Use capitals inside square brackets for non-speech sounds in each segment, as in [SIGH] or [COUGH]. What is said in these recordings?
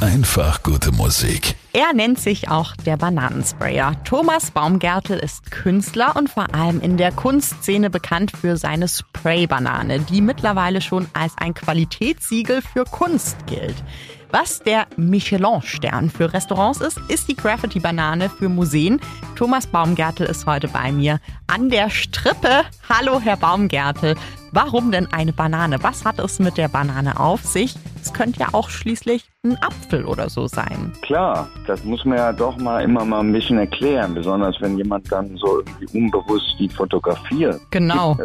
Einfach gute Musik. Er nennt sich auch der Bananensprayer. Thomas Baumgärtel ist Künstler und vor allem in der Kunstszene bekannt für seine Spray-Banane, die mittlerweile schon als ein Qualitätssiegel für Kunst gilt. Was der Michelin-Stern für Restaurants ist, ist die Graffiti-Banane für Museen. Thomas Baumgärtel ist heute bei mir an der Strippe. Hallo, Herr Baumgärtel. Warum denn eine Banane? Was hat es mit der Banane auf sich? Es könnte ja auch schließlich ein Apfel oder so sein. Klar, das muss man ja doch mal immer mal ein bisschen erklären, besonders wenn jemand dann so irgendwie unbewusst die fotografiert. Genau.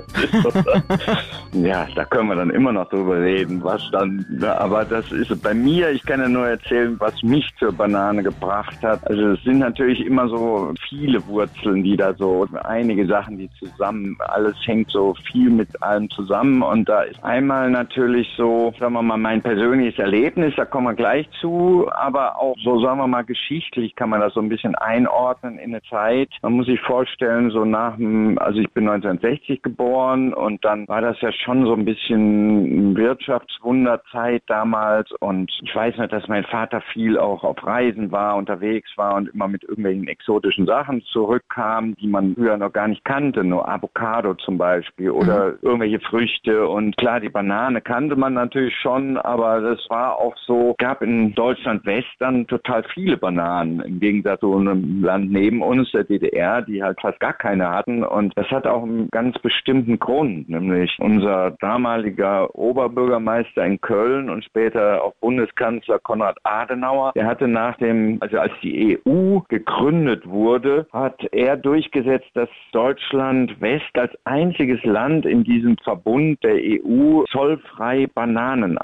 [LAUGHS] ja, da können wir dann immer noch drüber reden, was dann, aber das ist bei mir, ich kann ja nur erzählen, was mich zur Banane gebracht hat. Also es sind natürlich immer so viele Wurzeln, die da so, einige Sachen, die zusammen, alles hängt so viel mit allem zusammen und da ist einmal natürlich so, sagen wir mal, mein persönliches Erlebnis, da kommen wir gleich zu, aber auch so, sagen wir mal, geschichtlich kann man das so ein bisschen einordnen in eine Zeit. Man muss sich vorstellen, so nach dem, also ich bin 1960 geboren und dann war das ja schon so ein bisschen Wirtschaftswunderzeit damals und ich weiß nicht, dass mein Vater viel auch auf Reisen war, unterwegs war und immer mit irgendwelchen exotischen Sachen zurückkam, die man früher noch gar nicht kannte, nur Avocado zum Beispiel oder mhm. irgendwelche Früchte und klar, die Banane kannte man natürlich schon, aber das war auch so, gab in Deutschland West dann total viele Bananen, im Gegensatz zu einem Land neben uns, der DDR, die halt fast gar keine hatten. Und das hat auch einen ganz bestimmten Grund, nämlich unser damaliger Oberbürgermeister in Köln und später auch Bundeskanzler Konrad Adenauer, der hatte nach dem, also als die EU gegründet wurde, hat er durchgesetzt, dass Deutschland West als einziges Land in diesem Verbund der EU zollfrei Bananen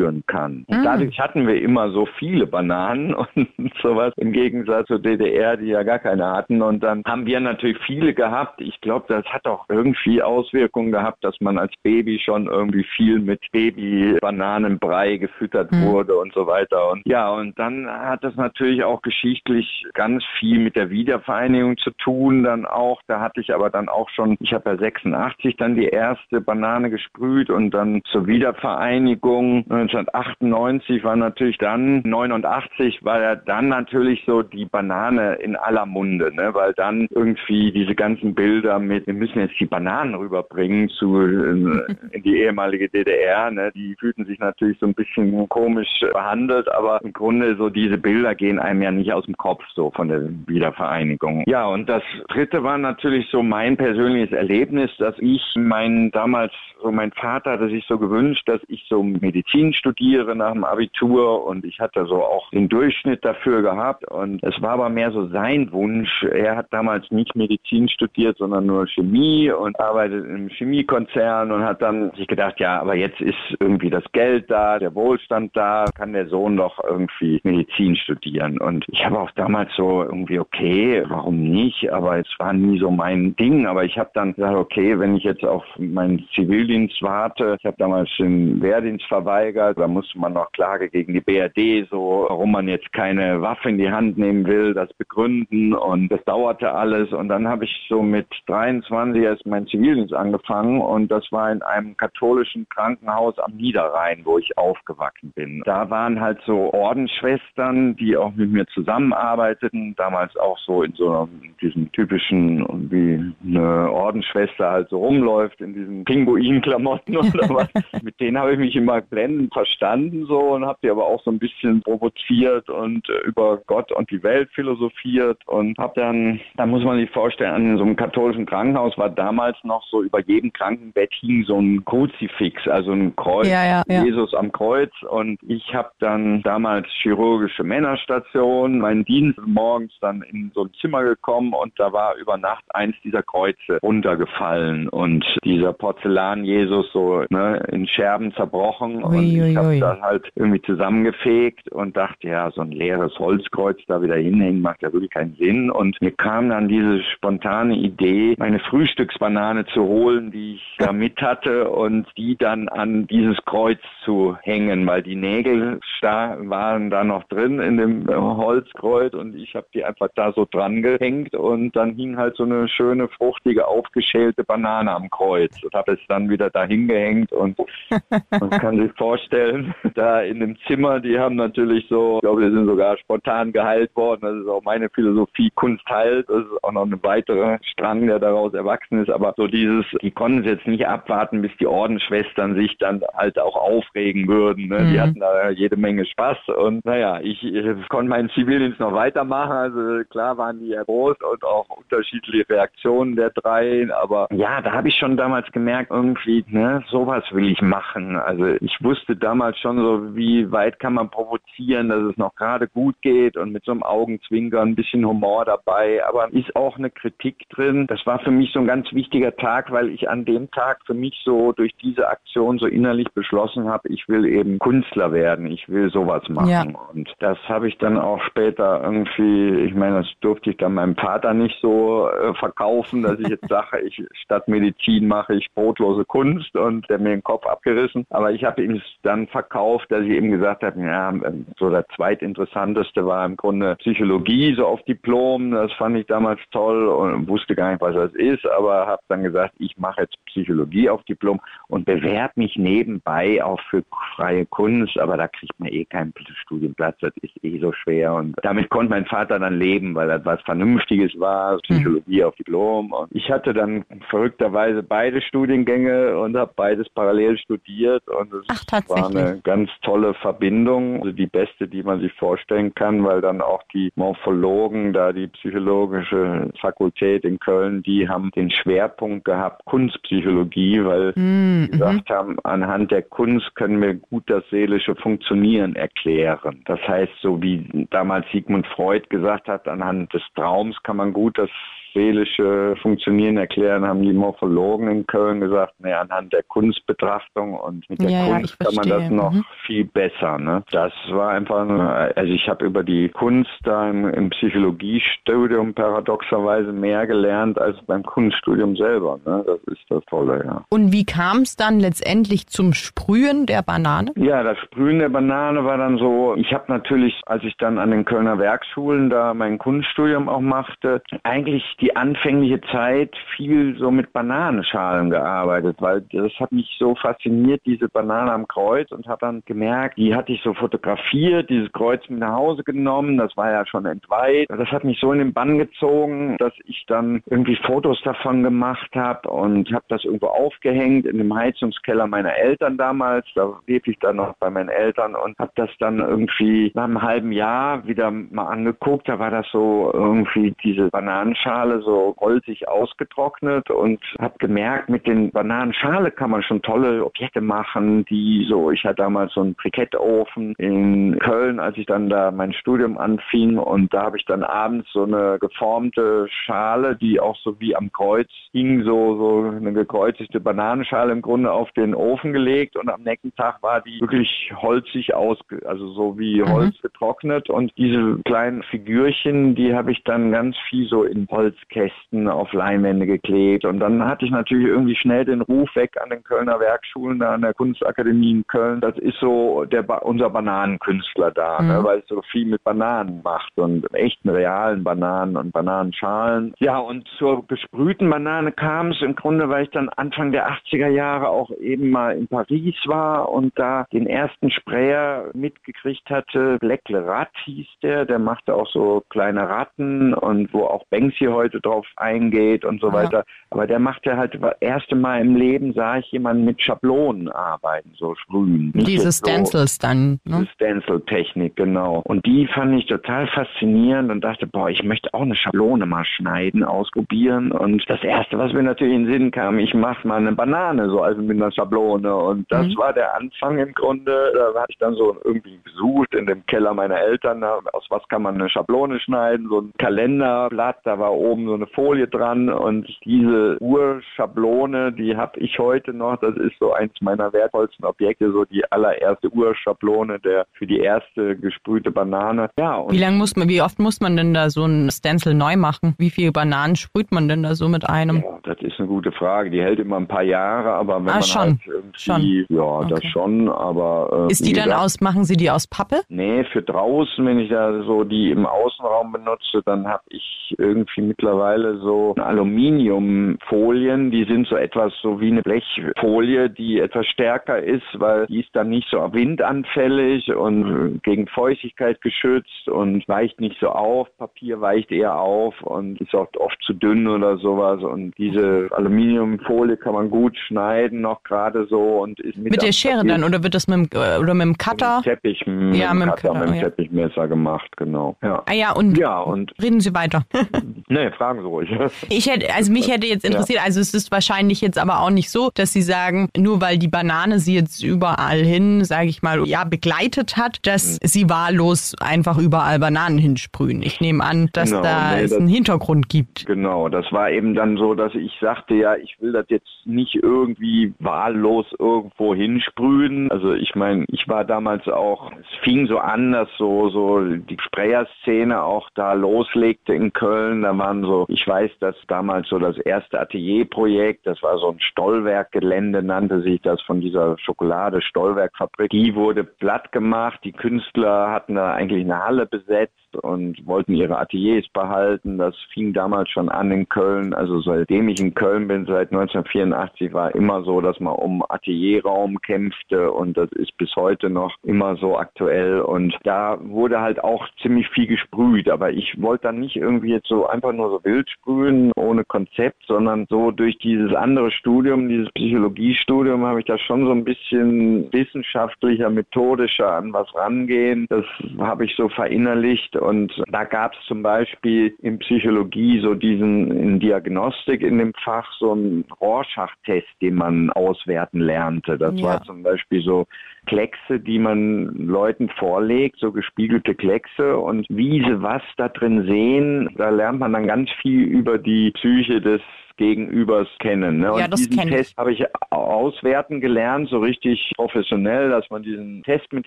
einführen kann. Und mm. dadurch hatten wir immer so viele Bananen [LAUGHS] und sowas im Gegensatz zur DDR, die ja gar keine hatten. Und dann haben wir natürlich viele gehabt. Ich glaube, das hat auch irgendwie Auswirkungen gehabt, dass man als Baby schon irgendwie viel mit Baby-Bananenbrei gefüttert mhm. wurde und so weiter. Und ja, und dann hat das natürlich auch geschichtlich ganz viel mit der Wiedervereinigung zu tun. Dann auch, da hatte ich aber dann auch schon, ich habe ja 86 dann die erste Banane gesprüht und dann zur Wiedervereinigung 1998 war natürlich dann, 89 war ja dann natürlich so die Banane in aller Munde, ne? weil dann irgendwie diese ganzen Bilder mit, wir müssen jetzt die Bananen rüberbringen zu in, in die ehemalige DDR, ne? die fühlten sich natürlich so ein bisschen komisch behandelt, aber im Grunde so diese Bilder gehen einem ja nicht aus dem Kopf so von der Wiedervereinigung. Ja, und das dritte war natürlich so mein persönliches Erlebnis, dass ich mein damals, so mein Vater hatte sich so gewünscht, dass ich so Medizin studiere nach dem Abitur und ich hatte so auch den Durchschnitt dafür gehabt und es war aber mehr so sein Wunsch. Er hat damals nicht Medizin studiert, sondern nur Chemie und arbeitet im Chemiekonzern und hat dann sich gedacht, ja, aber jetzt ist irgendwie das Geld da, der Wohlstand da, kann der Sohn doch irgendwie Medizin studieren. Und ich habe auch damals so irgendwie, okay, warum nicht? Aber es war nie so mein Ding. Aber ich habe dann gesagt, okay, wenn ich jetzt auf meinen Zivildienst warte, ich habe damals den Wehrdienst verweigert, da musste man noch Klage gegen die BRD, so warum man jetzt keine Waffe in die Hand nehmen will, das begründen und das dauerte alles und dann habe ich so mit 23 erst meinen Zivildienst angefangen und das war in einem katholischen Krankenhaus am Niederrhein, wo ich aufgewachsen bin. Da waren halt so Ordensschwestern, die auch mit mir zusammenarbeiteten, damals auch so in so diesem typischen, wie eine Ordensschwester halt so rumläuft in diesen Pinguin-Klamotten oder [LAUGHS] was. mit denen habe ich mich immer blendend verstanden so und habe die aber auch so ein bisschen provoziert und äh, über Gott und die Welt philosophiert und habe dann, da muss man sich vorstellen, an so einem katholischen Krankenhaus war damals noch so über jedem Krankenbett hing so ein Kruzifix, also ein Kreuz, ja, ja, ja. Jesus am Kreuz und ich habe dann damals chirurgische Männerstation, meinen Dienst morgens dann in so ein Zimmer gekommen und da war über Nacht eins dieser Kreuze runtergefallen und dieser Porzellan-Jesus so ne, in Scherben zerbrochen ui, und ich habe dann halt irgendwie zusammengefegt und dachte, ja, so ein leeres Holzkreuz da wieder hinhängen macht ja wirklich keinen Sinn. Und mir kam dann diese spontane Idee, meine Frühstücksbanane zu holen, die ich da [LAUGHS] mit hatte und die dann an dieses Kreuz zu hängen, weil die Nägel da waren da noch drin in dem Holzkreuz und ich habe die einfach da so dran gehängt und dann hing halt so eine schöne, fruchtige, aufgeschälte Banane am Kreuz und habe es dann wieder dahin gehängt und [LAUGHS] man kann sich vorstellen, [LAUGHS] da in dem Zimmer, die haben natürlich so, ich glaube, die sind sogar spontan geheilt worden. Das ist auch meine Philosophie, Kunst heilt. Das ist auch noch ein weiterer Strang, der daraus erwachsen ist. Aber so dieses, die konnten jetzt nicht abwarten, bis die Ordensschwestern sich dann halt auch aufregen würden. Ne? Mhm. Die hatten da jede Menge Spaß. Und naja, ich, ich konnte meinen Zivildienst noch weitermachen. Also klar waren die erbost und auch unterschiedliche Reaktionen der drei. Aber ja, da habe ich schon damals gemerkt, irgendwie, ne, sowas will ich machen. Also ich wusste damals schon so, wie weit kann man provozieren, dass es noch gerade gut geht und mit so einem Augenzwinkern, ein bisschen Humor dabei. Aber ist auch eine Kritik drin. Das war für mich so ein ganz wichtiger Tag, weil ich an dem Tag für mich so durch diese Aktion so innerlich beschlossen habe, ich will eben Künstler werden. Ich will sowas machen. Ja. Und das habe ich dann auch später irgendwie, ich meine, das durfte ich dann meinem Vater nicht so äh, verkaufen, dass ich jetzt [LAUGHS] sage, ich statt Medizin mache ich brotlose Kunst und der mir den Kopf abgerissen. Aber ich habe ihm dann verkauft, dass ich eben gesagt habe, ja, so der zweitinteressanteste war im Grunde Psychologie, so auf Diplom. Das fand ich damals toll und wusste gar nicht, was das ist, aber habe dann gesagt, ich mache jetzt Psychologie auf Diplom und bewerbe mich nebenbei auch für freie Kunst, aber da kriegt man eh keinen Studienplatz, das ist eh so schwer. Und damit konnte mein Vater dann leben, weil das was Vernünftiges war, Psychologie mhm. auf Diplom. Und ich hatte dann verrückterweise beide Studiengänge und habe beides parallel studiert und es Ach, war eine ganz tolle Verbindung, also die beste, die man sich vorstellen kann, weil dann auch die Morphologen, da die psychologische Fakultät in Köln, die haben den Schwerpunkt gehabt Kunstpsychologie, weil mhm. sie gesagt haben, anhand der Kunst können wir gut das seelische Funktionieren erklären. Das heißt, so wie damals Sigmund Freud gesagt hat, anhand des Traums kann man gut das seelische Funktionieren erklären, haben die Morphologen in Köln gesagt, nee, anhand der Kunstbetrachtung und mit der ja, Kunst ja, kann man das noch mhm. viel besser. Ne? Das war einfach, also ich habe über die Kunst da im, im, Psychologiestudium paradoxerweise mehr gelernt als beim Kunststudium selber. Ne? Das ist das Tolle, ja. Und wie kam es dann letztendlich zum Sprühen der Banane? Ja, das Sprühen der Banane war dann so, ich habe natürlich, als ich dann an den Kölner Werkschulen da mein Kunststudium auch machte, eigentlich die anfängliche Zeit viel so mit Bananenschalen gearbeitet, weil das hat mich so fasziniert, diese Banane am Kreuz und habe dann gemerkt, die hatte ich so fotografiert, dieses Kreuz mit nach Hause genommen, das war ja schon entweiht. Das hat mich so in den Bann gezogen, dass ich dann irgendwie Fotos davon gemacht habe und habe das irgendwo aufgehängt in dem Heizungskeller meiner Eltern damals. Da lebte ich dann noch bei meinen Eltern und habe das dann irgendwie nach einem halben Jahr wieder mal angeguckt. Da war das so irgendwie diese Bananenschale alle so holzig ausgetrocknet und habe gemerkt, mit den Bananenschale kann man schon tolle Objekte machen, die so, ich hatte damals so einen Brikettofen in Köln, als ich dann da mein Studium anfing und da habe ich dann abends so eine geformte Schale, die auch so wie am Kreuz hing, so, so eine gekreuzigte Bananenschale im Grunde auf den Ofen gelegt und am nächsten Tag war die wirklich holzig aus, also so wie mhm. Holz mhm. getrocknet und diese kleinen Figürchen, die habe ich dann ganz viel so in Holz Holzkästen auf Leinwände geklebt. Und dann hatte ich natürlich irgendwie schnell den Ruf weg an den Kölner Werkschulen, da an der Kunstakademie in Köln. Das ist so der unser Bananenkünstler da, ne, mhm. ne, weil es so viel mit Bananen macht und echten realen Bananen und Bananenschalen. Ja, und zur gesprühten Banane kam es im Grunde, weil ich dann Anfang der 80er Jahre auch eben mal in Paris war und da den ersten Sprayer mitgekriegt hatte. Black Le Rat hieß der, der machte auch so kleine Ratten und wo auch Banksy heute heute drauf eingeht und so ja. weiter. Aber der macht ja halt das erste Mal im Leben sah ich jemanden mit Schablonen arbeiten, so sprühen. Diese Stencils so, dann. Ne? Diese Stencil-Technik, genau. Und die fand ich total faszinierend und dachte, boah, ich möchte auch eine Schablone mal schneiden, ausprobieren. Und das erste, was mir natürlich in den Sinn kam, ich mache mal eine Banane, so also mit einer Schablone. Und das mhm. war der Anfang im Grunde. Da hatte ich dann so irgendwie besucht in dem Keller meiner Eltern, aus was kann man eine Schablone schneiden, so ein Kalenderblatt, da war oben oben so eine Folie dran und diese Urschablone, die habe ich heute noch. Das ist so eins meiner wertvollsten Objekte, so die allererste Urschablone der für die erste gesprühte Banane. Ja. wie lang muss man, wie oft muss man denn da so ein Stencil neu machen? Wie viele Bananen sprüht man denn da so mit einem? Ja, das ist eine gute Frage. Die hält immer ein paar Jahre, aber wenn ah, man schon. halt irgendwie, schon. ja, okay. das schon, aber äh, ist die dann aus? Machen Sie die aus Pappe? Nee, für draußen, wenn ich da so die im Außenraum benutze, dann habe ich irgendwie mittlerweile mittlerweile so Aluminiumfolien, die sind so etwas so wie eine Blechfolie, die etwas stärker ist, weil die ist dann nicht so windanfällig und gegen Feuchtigkeit geschützt und weicht nicht so auf. Papier weicht eher auf und ist auch oft zu dünn oder sowas. Und diese Aluminiumfolie kann man gut schneiden, noch gerade so und ist mit, mit der Schere dann oder wird das mit dem, äh, oder mit dem Cutter? Mit dem Teppich, mit ja, mit dem Cutter, mit dem ja. Teppichmesser gemacht, genau. Ja. Ah ja und, ja, und reden Sie weiter. [LAUGHS] [LAUGHS] nee, fragen Sie ruhig. [LAUGHS] Ich hätte, also mich hätte jetzt interessiert, ja. also es ist wahrscheinlich jetzt aber auch nicht so, dass Sie sagen, nur weil die Banane Sie jetzt überall hin, sage ich mal, ja begleitet hat, dass mhm. Sie wahllos einfach überall Bananen hinsprühen. Ich nehme an, dass genau, da nee, es einen Hintergrund gibt. Genau, das war eben dann so, dass ich sagte, ja, ich will das jetzt nicht irgendwie wahllos irgendwo hinsprühen. Also ich meine, ich war damals auch, es fing so an, dass so, so die Sprayer-Szene auch da loslegte in Köln. Da waren so, ich weiß, dass damals so das erste Atelierprojekt, das war so ein Stollwerkgelände, nannte sich das von dieser Schokolade-Stollwerkfabrik. Die wurde platt gemacht. Die Künstler hatten da eigentlich eine Halle besetzt und wollten ihre Ateliers behalten. Das fing damals schon an in Köln. Also seitdem ich in Köln bin, seit 1984, war immer so, dass man um Atelierraum kämpfte und das ist bis heute noch immer so aktuell. Und da wurde halt auch ziemlich viel gesprüht. Aber ich wollte dann nicht irgendwie jetzt so einfach nur so wild sprühen, ohne Konzept, sondern so durch dieses andere Studium, dieses Psychologiestudium, habe ich da schon so ein bisschen wissenschaftlicher, methodischer an was rangehen. Das habe ich so verinnerlicht und da gab es zum Beispiel in Psychologie so diesen, in Diagnostik in dem Fach so einen Rorschach-Test, den man auswerten lernte. Das ja. war zum Beispiel so Kleckse, die man Leuten vorlegt, so gespiegelte Kleckse und wie sie was da drin sehen, da lernt man dann ganz viel über die Psyche des Gegenübers kennen. Ne? Und ja, das diesen Test habe ich auswerten gelernt, so richtig professionell, dass man diesen Test mit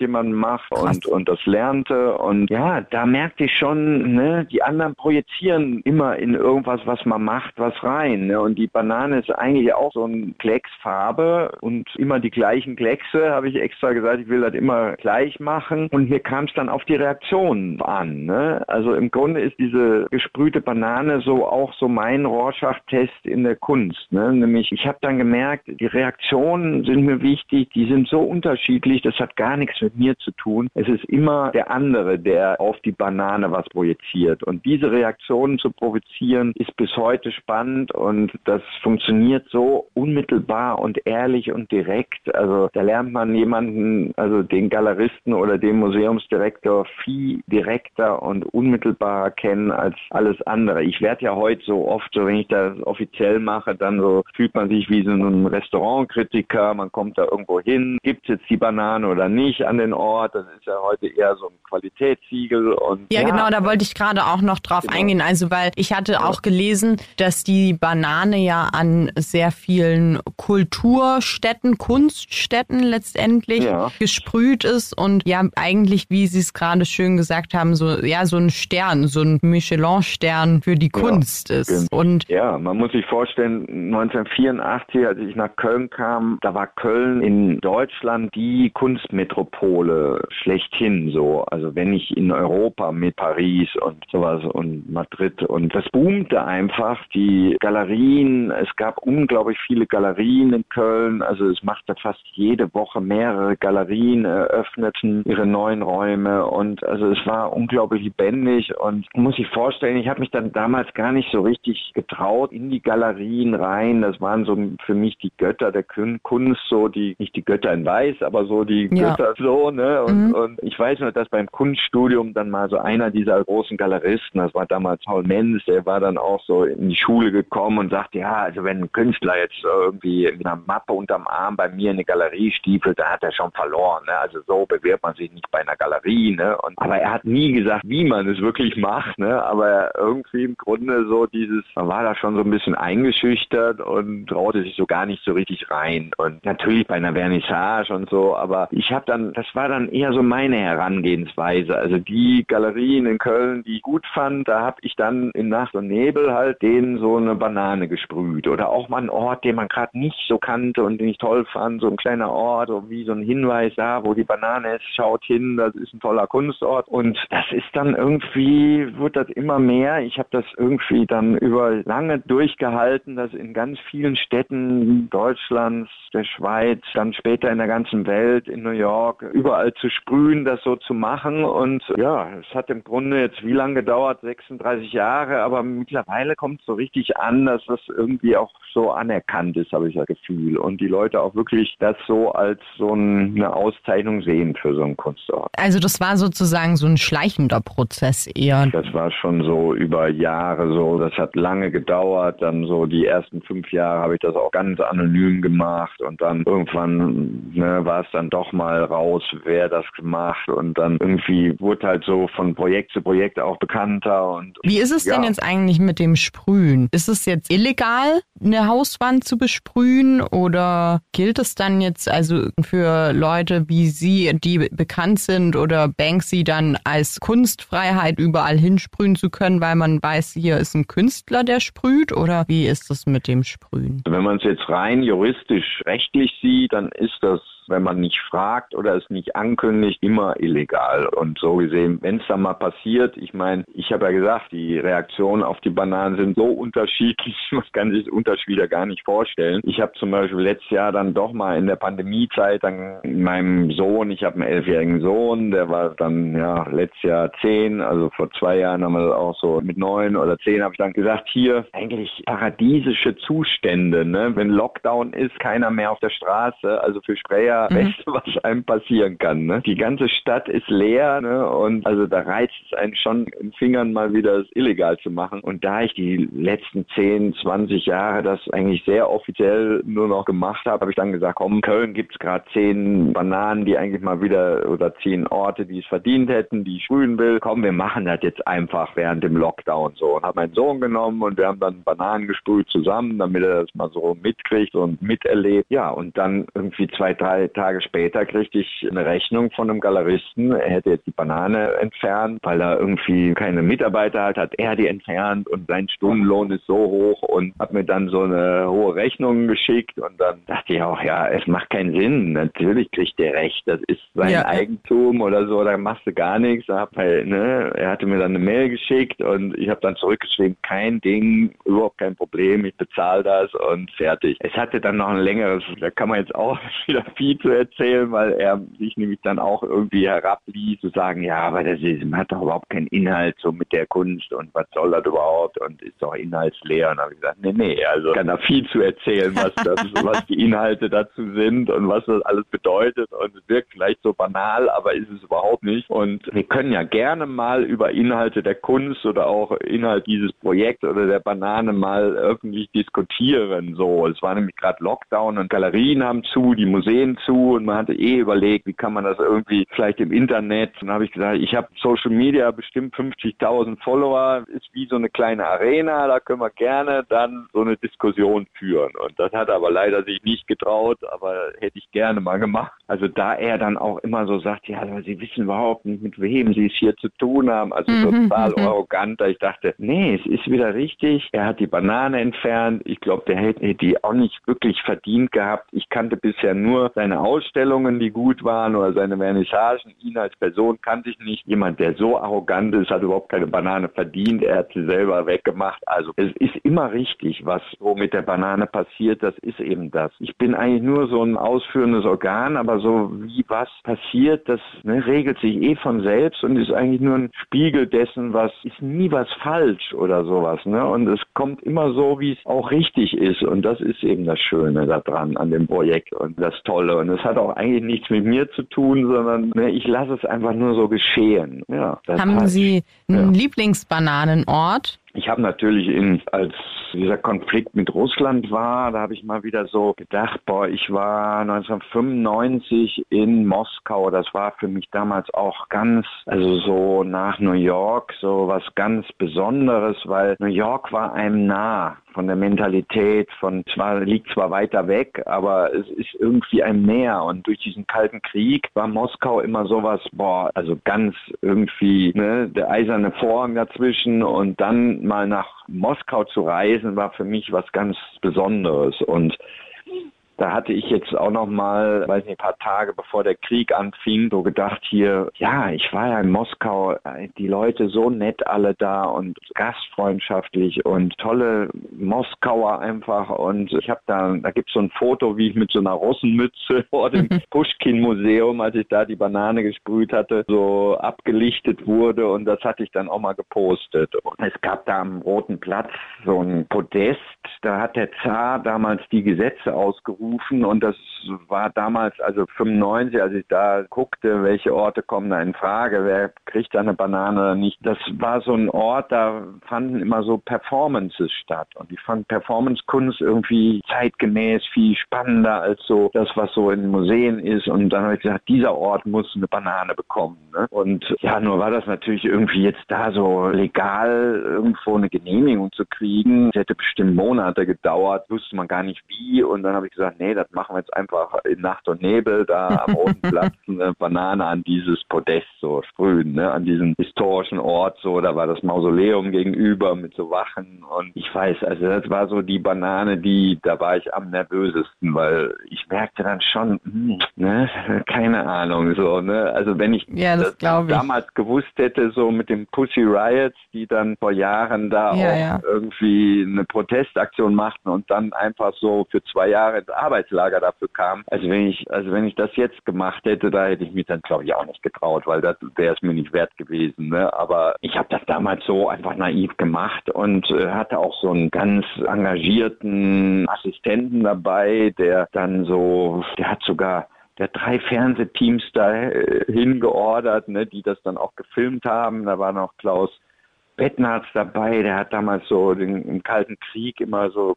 jemandem macht und, und das lernte. Und ja, da merkte ich schon, ne, die anderen projizieren immer in irgendwas, was man macht, was rein. Ne? Und die Banane ist eigentlich auch so ein Klecksfarbe und immer die gleichen Kleckse, habe ich extra gesagt, ich will das immer gleich machen. Und mir kam es dann auf die Reaktion an. Ne? Also im Grunde ist diese gesprühte Banane so auch so mein Rorschach-Test in der Kunst. Ne? Nämlich, ich habe dann gemerkt, die Reaktionen sind mir wichtig, die sind so unterschiedlich, das hat gar nichts mit mir zu tun. Es ist immer der andere, der auf die Banane was projiziert. Und diese Reaktionen zu provozieren, ist bis heute spannend und das funktioniert so unmittelbar und ehrlich und direkt. Also da lernt man jemanden, also den Galeristen oder den Museumsdirektor viel direkter und unmittelbarer kennen als alles andere. Ich werde ja heute so oft, so wenn ich das offiziell offiziell mache, dann so fühlt man sich wie so ein Restaurantkritiker. Man kommt da irgendwo hin, gibt es jetzt die Banane oder nicht an den Ort. Das ist ja heute eher so ein Qualitätssiegel. Und, ja, ja genau, da wollte ich gerade auch noch drauf genau. eingehen. Also, weil ich hatte ja. auch gelesen, dass die Banane ja an sehr vielen Kulturstätten, Kunststätten letztendlich ja. gesprüht ist und ja eigentlich, wie Sie es gerade schön gesagt haben, so ja so ein Stern, so ein Michelin-Stern für die Kunst ist. Und ja, man muss sich vorstellen, 1984, als ich nach Köln kam, da war Köln in Deutschland die Kunstmetropole schlechthin so. Also wenn ich in Europa mit Paris und sowas und Madrid und das boomte einfach. Die Galerien, es gab unglaublich viele Galerien in Köln. Also es machte fast jede Woche mehrere Galerien eröffneten ihre neuen Räume und also es war unglaublich lebendig und muss ich vorstellen, ich habe mich dann damals gar nicht so richtig getraut, in die Galerien rein. Das waren so für mich die Götter der Kunst, so die, nicht die Götter in Weiß, aber so die ja. Götter so, ne? Und, mhm. und ich weiß nur, dass beim Kunststudium dann mal so einer dieser großen Galeristen, das war damals Paul Menz, der war dann auch so in die Schule gekommen und sagte, ja, also wenn ein Künstler jetzt irgendwie mit einer Mappe unterm Arm bei mir in eine Galerie stiefelt, dann hat er schon verloren. Ne? Also so bewirbt man sich nicht bei einer Galerie. Ne? Und, aber er hat nie gesagt, wie man es wirklich macht. Ne? Aber irgendwie im Grunde so dieses, man war da schon so ein bisschen eingeschüchtert und traute sich so gar nicht so richtig rein. Und natürlich bei einer Vernissage und so, aber ich habe dann, das war dann eher so meine Herangehensweise. Also die Galerien in Köln, die ich gut fand, da habe ich dann in Nacht und Nebel halt denen so eine Banane gesprüht. Oder auch mal einen Ort, den man gerade nicht so kannte und den ich toll fand, so ein kleiner Ort, so wie so ein Hinweis da, wo die Banane ist, schaut hin, das ist ein toller Kunstort. Und das ist dann irgendwie, wird das immer mehr. Ich habe das irgendwie dann über lange durchgehalten, dass in ganz vielen Städten Deutschlands, der Schweiz, dann später in der ganzen Welt, in New York, überall zu sprühen, das so zu machen. Und ja, es hat im Grunde jetzt wie lange gedauert? 36 Jahre, aber mittlerweile kommt es so richtig an, dass das irgendwie auch so anerkannt ist, habe ich das Gefühl. Und die Leute auch wirklich das so als so eine Auszeichnung sehen für so einen Kunstort. Also das war sozusagen so ein schleichender Prozess eher. Das war schon so über Jahre so. Das hat lange gedauert. Dann so die ersten fünf Jahre habe ich das auch ganz anonym gemacht und dann irgendwann ne, war es dann doch mal raus, wer das gemacht und dann irgendwie wurde halt so von Projekt zu Projekt auch bekannter und wie ist es ja. denn jetzt eigentlich mit dem Sprühen? Ist es jetzt illegal, eine Hauswand zu besprühen oder gilt es dann jetzt also für Leute wie Sie, die bekannt sind oder Banksy dann als Kunstfreiheit überall hinsprühen zu können, weil man weiß, hier ist ein Künstler, der sprüht oder wie ist es mit dem Sprühen? Wenn man es jetzt rein juristisch rechtlich sieht, dann ist das wenn man nicht fragt oder es nicht ankündigt, immer illegal. Und so gesehen, wenn es dann mal passiert, ich meine, ich habe ja gesagt, die Reaktionen auf die Bananen sind so unterschiedlich, [LAUGHS] man kann sich Unterschied wieder gar nicht vorstellen. Ich habe zum Beispiel letztes Jahr dann doch mal in der Pandemiezeit dann meinem Sohn, ich habe einen elfjährigen Sohn, der war dann ja letztes Jahr zehn, also vor zwei Jahren haben wir auch so mit neun oder zehn habe ich dann gesagt, hier eigentlich paradiesische Zustände, ne? Wenn Lockdown ist, keiner mehr auf der Straße, also für Sprayer ja mhm. Beste, [LAUGHS] was einem passieren kann. Ne? Die ganze Stadt ist leer ne? und also da reizt es einen schon in Fingern mal wieder es illegal zu machen. Und da ich die letzten 10, 20 Jahre das eigentlich sehr offiziell nur noch gemacht habe, habe ich dann gesagt, komm, in Köln gibt es gerade zehn Bananen, die eigentlich mal wieder oder zehn Orte, die es verdient hätten, die ich sprühen will. Komm, wir machen das jetzt einfach während dem Lockdown so. Und habe meinen Sohn genommen und wir haben dann Bananen gesprüht zusammen, damit er das mal so mitkriegt und miterlebt. Ja, und dann irgendwie zwei, drei Tage später kriegte ich eine Rechnung von einem Galeristen. Er hätte jetzt die Banane entfernt, weil er irgendwie keine Mitarbeiter hat, hat er die entfernt und sein Stundenlohn ist so hoch und hat mir dann so eine hohe Rechnung geschickt und dann dachte ich auch, ja, es macht keinen Sinn. Natürlich kriegt der recht, das ist sein ja. Eigentum oder so, da machst du gar nichts. Halt, ne, er hatte mir dann eine Mail geschickt und ich habe dann zurückgeschrieben, kein Ding, überhaupt kein Problem, ich bezahle das und fertig. Es hatte dann noch ein längeres, da kann man jetzt auch [LAUGHS] wieder viel zu erzählen, weil er sich nämlich dann auch irgendwie herabließ, zu sagen, ja, aber das ist, man hat doch überhaupt keinen Inhalt so mit der Kunst und was soll das überhaupt und ist doch inhaltsleer. Und habe ich gesagt, nee, nee, also kann da viel zu erzählen, was [LAUGHS] das, was die Inhalte dazu sind und was das alles bedeutet und es wirkt vielleicht so banal, aber ist es überhaupt nicht. Und wir können ja gerne mal über Inhalte der Kunst oder auch Inhalt dieses Projekts oder der Banane mal öffentlich diskutieren. So, es war nämlich gerade Lockdown und Galerien haben zu, die Museen zu und man hatte eh überlegt, wie kann man das irgendwie vielleicht im Internet. Und dann habe ich gesagt, ich habe Social Media bestimmt 50.000 Follower, ist wie so eine kleine Arena, da können wir gerne dann so eine Diskussion führen. Und das hat aber leider sich nicht getraut, aber hätte ich gerne mal gemacht. Also da er dann auch immer so sagt, ja, aber Sie wissen überhaupt nicht, mit wem Sie es hier zu tun haben, also mhm, total mhm. arrogant. Ich dachte, nee, es ist wieder richtig. Er hat die Banane entfernt. Ich glaube, der hätte die auch nicht wirklich verdient gehabt. Ich kannte bisher nur seine seine Ausstellungen, die gut waren oder seine Vernissagen. Ihn als Person kannte ich nicht. Jemand, der so arrogant ist, hat überhaupt keine Banane verdient. Er hat sie selber weggemacht. Also es ist immer richtig, was so mit der Banane passiert. Das ist eben das. Ich bin eigentlich nur so ein ausführendes Organ, aber so wie was passiert, das ne, regelt sich eh von selbst und ist eigentlich nur ein Spiegel dessen, was ist nie was falsch oder sowas. Ne? Und es kommt immer so, wie es auch richtig ist. Und das ist eben das Schöne daran an dem Projekt und das Tolle. Und es hat auch eigentlich nichts mit mir zu tun, sondern ne, ich lasse es einfach nur so geschehen. Ja, Haben heißt, Sie einen ja. Lieblingsbananenort? Ich habe natürlich in, als dieser Konflikt mit Russland war, da habe ich mal wieder so gedacht, boah, ich war 1995 in Moskau. Das war für mich damals auch ganz, also so nach New York, so was ganz Besonderes, weil New York war einem nah von der Mentalität, von zwar liegt zwar weiter weg, aber es ist irgendwie ein Meer und durch diesen kalten Krieg war Moskau immer sowas, boah, also ganz irgendwie, ne, der eiserne Vorhang dazwischen und dann mal nach Moskau zu reisen war für mich was ganz Besonderes. Und da hatte ich jetzt auch noch mal, weiß nicht, ein paar Tage bevor der Krieg anfing, so gedacht hier, ja, ich war ja in Moskau, die Leute so nett alle da und gastfreundschaftlich und tolle Moskauer einfach und ich habe da, da gibt es so ein Foto, wie ich mit so einer Russenmütze [LAUGHS] vor dem [LAUGHS] Pushkin-Museum, als ich da die Banane gesprüht hatte, so abgelichtet wurde und das hatte ich dann auch mal gepostet. Und es gab da am Roten Platz so ein Podest, da hat der Zar damals die Gesetze ausgerufen und das war damals, also 95, als ich da guckte, welche Orte kommen da in Frage, wer kriegt da eine Banane oder nicht. Das war so ein Ort, da fanden immer so Performances statt und ich fand Performancekunst irgendwie zeitgemäß viel spannender als so das, was so in Museen ist und dann habe ich gesagt, dieser Ort muss eine Banane bekommen. Ne? Und ja, nur war das natürlich irgendwie jetzt da so legal irgendwo eine Genehmigung zu kriegen. Es hätte bestimmt Monate gedauert, wusste man gar nicht wie und dann habe ich gesagt, nee, das machen wir jetzt einfach in Nacht und Nebel da am [LAUGHS] Roten Platz eine Banane an dieses Podest so sprühen, ne? an diesen historischen Ort so, da war das Mausoleum gegenüber mit so Wachen und ich weiß, also das war so die Banane, die, da war ich am nervösesten, weil ich merkte dann schon, hm, ne, keine Ahnung, so, ne, also wenn ich, ja, das das damals gewusst hätte, so mit den Pussy Riots, die dann vor Jahren da ja, auch ja. irgendwie eine Protestaktion machten und dann einfach so für zwei Jahre ins Arbeitslager dafür kamen, also wenn ich, also wenn ich das jetzt gemacht hätte, da hätte ich mich dann glaube ich auch nicht getraut, weil das wäre es mir nicht wert gewesen, ne, aber ich habe das damals so einfach naiv gemacht und äh, hatte auch so einen ganz engagierten Assistenten dabei, der dann so, der hat sogar der drei Fernsehteams da äh, hingeordert, ne, die das dann auch gefilmt haben. Da war noch Klaus Bettnarz dabei, der hat damals so den, im Kalten Krieg immer so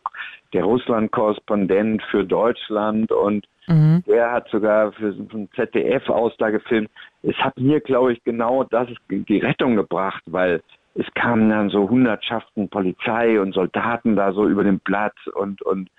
der Russland-Korrespondent für Deutschland und mhm. der hat sogar für ein ZDF aus da gefilmt. Es hat mir, glaube ich, genau das die Rettung gebracht, weil es kamen dann so Hundertschaften Polizei und Soldaten da so über den Platz und, und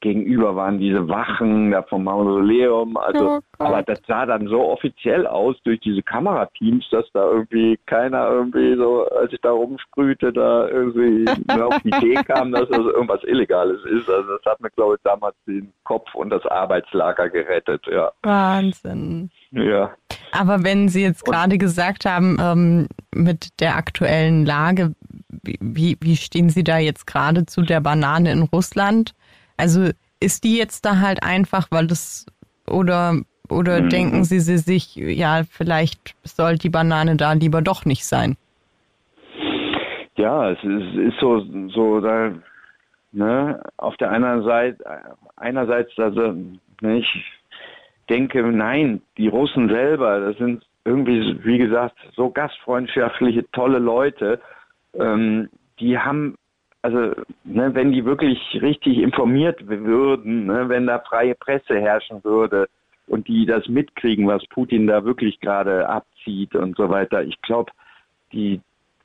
gegenüber waren diese Wachen da vom Mausoleum. Also, oh aber das sah dann so offiziell aus durch diese Kamerateams, dass da irgendwie keiner irgendwie so, als ich da rumsprühte, da irgendwie [LAUGHS] auf die Idee kam, dass das irgendwas Illegales ist. Also das hat mir, glaube ich, damals den Kopf und das Arbeitslager gerettet, ja. Wahnsinn. Ja. Aber wenn Sie jetzt gerade gesagt haben, ähm, mit der aktuellen Lage, wie, wie stehen Sie da jetzt gerade zu der Banane in Russland? Also ist die jetzt da halt einfach, weil das oder oder mhm. denken Sie, Sie sich, ja, vielleicht soll die Banane da lieber doch nicht sein? Ja, es ist, ist so, so da, ne, auf der einen Seite, einerseits, also, ne, ich denke, nein, die Russen selber, das sind irgendwie, wie gesagt, so gastfreundschaftliche, tolle Leute, ähm, die haben also ne, wenn die wirklich richtig informiert würden, ne, wenn da freie Presse herrschen würde und die das mitkriegen, was Putin da wirklich gerade abzieht und so weiter, ich glaube, die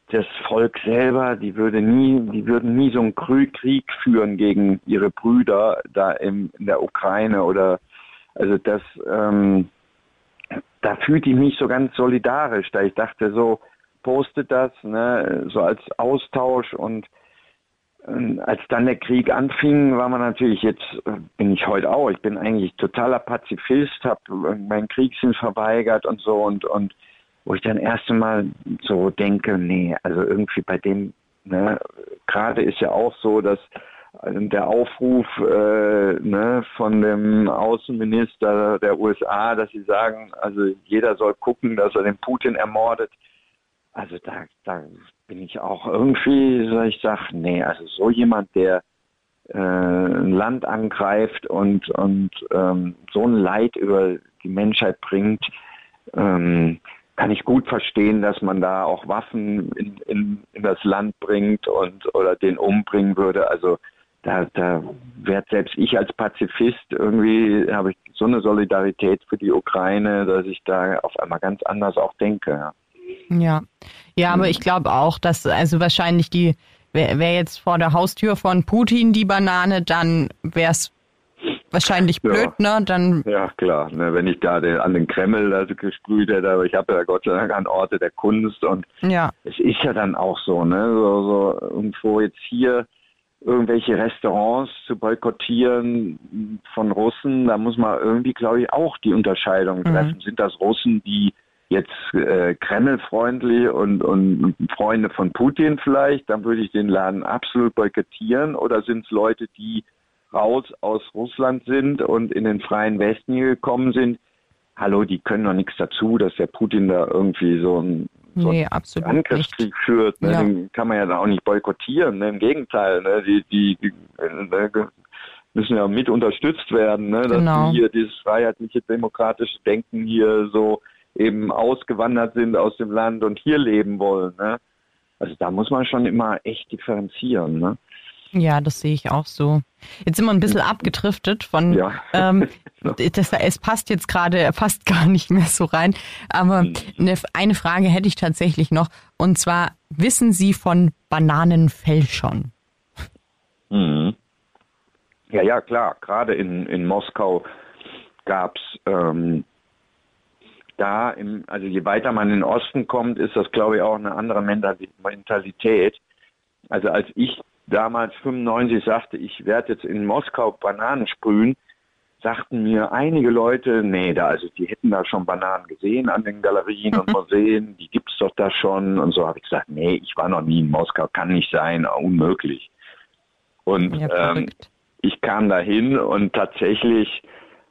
das Volk selber, die würde nie, die würden nie so einen Krieg führen gegen ihre Brüder da im, in der Ukraine oder also das ähm, da fühlte ich mich so ganz solidarisch, da ich dachte so, postet das, ne, so als Austausch und als dann der Krieg anfing, war man natürlich jetzt, äh, bin ich heute auch, ich bin eigentlich totaler Pazifist, habe äh, meinen Kriegssinn verweigert und so und, und wo ich dann erst einmal so denke, nee, also irgendwie bei dem, ne, gerade ist ja auch so, dass äh, der Aufruf äh, ne, von dem Außenminister der USA, dass sie sagen, also jeder soll gucken, dass er den Putin ermordet, also da, da bin ich auch irgendwie, so ich sag, nee, also so jemand, der äh, ein Land angreift und, und ähm, so ein Leid über die Menschheit bringt, ähm, kann ich gut verstehen, dass man da auch Waffen in, in, in das Land bringt und oder den umbringen würde. Also da, da wird selbst ich als Pazifist irgendwie habe ich so eine Solidarität für die Ukraine, dass ich da auf einmal ganz anders auch denke. Ja. Ja, ja, aber ich glaube auch, dass also wahrscheinlich die wäre wär jetzt vor der Haustür von Putin die Banane, dann wäre es wahrscheinlich blöd, ja. ne? Dann ja, klar. Ne, wenn ich da den, an den Kreml also gesprüht hätte, aber ich habe ja Gott sei Dank an Orte der Kunst und ja. es ist ja dann auch so, ne? So, so irgendwo jetzt hier irgendwelche Restaurants zu boykottieren von Russen, da muss man irgendwie, glaube ich, auch die Unterscheidung treffen. Mhm. Sind das Russen, die jetzt äh, Kreml-freundlich und, und Freunde von Putin vielleicht, dann würde ich den Laden absolut boykottieren. Oder sind es Leute, die raus aus Russland sind und in den freien Westen hier gekommen sind? Hallo, die können doch nichts dazu, dass der Putin da irgendwie so ein so nee, absolut Angriffskrieg nicht. führt. Ne? Ja. Den kann man ja da auch nicht boykottieren. Ne? Im Gegenteil, ne? die, die, die ne? müssen ja mit unterstützt werden, ne? dass genau. hier dieses freiheitliche, demokratische Denken hier so eben ausgewandert sind aus dem Land und hier leben wollen. Ne? Also da muss man schon immer echt differenzieren. Ne? Ja, das sehe ich auch so. Jetzt sind wir ein bisschen abgedriftet von, ja. ähm, [LAUGHS] das, es passt jetzt gerade fast [LAUGHS] gar nicht mehr so rein. Aber hm. eine, eine Frage hätte ich tatsächlich noch. Und zwar, wissen Sie von Bananenfälschern? Mhm. Ja, ja, klar. Gerade in, in Moskau gab es ähm, da, im, also je weiter man in den Osten kommt, ist das, glaube ich, auch eine andere Mentalität. Also als ich damals 95 sagte, ich werde jetzt in Moskau Bananen sprühen, sagten mir einige Leute, nee, da, also die hätten da schon Bananen gesehen an den Galerien und Museen, die gibt's doch da schon und so habe ich gesagt, nee, ich war noch nie in Moskau, kann nicht sein, unmöglich. Und ja, ähm, ich kam dahin und tatsächlich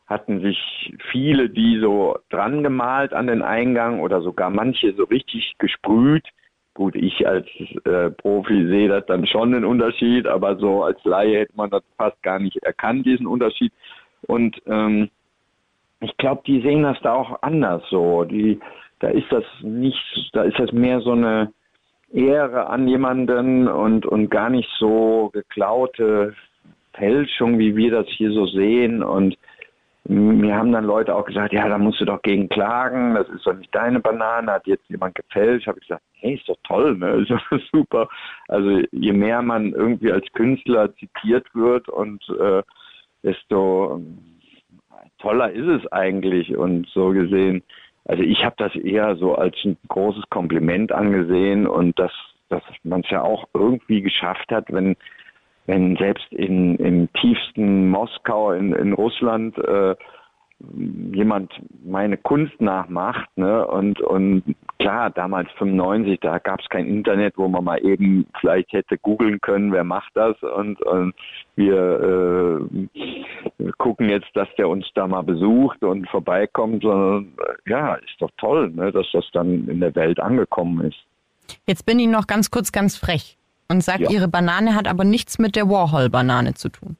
hatten sich viele, die so dran gemalt an den Eingang oder sogar manche so richtig gesprüht. Gut, ich als äh, Profi sehe das dann schon den Unterschied, aber so als Laie hätte man das fast gar nicht erkannt, diesen Unterschied. Und ähm, ich glaube, die sehen das da auch anders so. Die, da ist das nicht, da ist das mehr so eine Ehre an jemanden und, und gar nicht so geklaute Fälschung, wie wir das hier so sehen. Und mir haben dann Leute auch gesagt, ja, da musst du doch gegen klagen, das ist doch nicht deine Banane, hat jetzt jemand gefälscht. Habe ich gesagt, hey, ist doch toll, ne? [LAUGHS] ist doch super. Also je mehr man irgendwie als Künstler zitiert wird und äh, desto ähm, toller ist es eigentlich und so gesehen. Also ich habe das eher so als ein großes Kompliment angesehen und dass, dass man es ja auch irgendwie geschafft hat, wenn wenn selbst in, im tiefsten Moskau in, in Russland äh, jemand meine Kunst nachmacht, ne? Und und klar, damals 95, da gab es kein Internet, wo man mal eben vielleicht hätte googeln können, wer macht das und, und wir äh, gucken jetzt, dass der uns da mal besucht und vorbeikommt, sondern ja, ist doch toll, ne, dass das dann in der Welt angekommen ist. Jetzt bin ich noch ganz kurz ganz frech und sagt, ja. ihre Banane hat aber nichts mit der Warhol-Banane zu tun.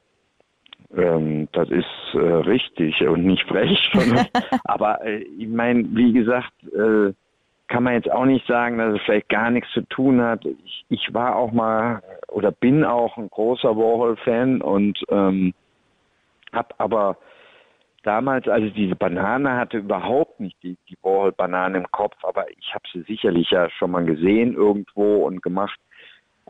Ähm, das ist äh, richtig und nicht frech. [LAUGHS] aber äh, ich meine, wie gesagt, äh, kann man jetzt auch nicht sagen, dass es vielleicht gar nichts zu tun hat. Ich, ich war auch mal oder bin auch ein großer Warhol-Fan und ähm, habe aber damals, also diese Banane hatte überhaupt nicht die, die Warhol-Banane im Kopf, aber ich habe sie sicherlich ja schon mal gesehen irgendwo und gemacht.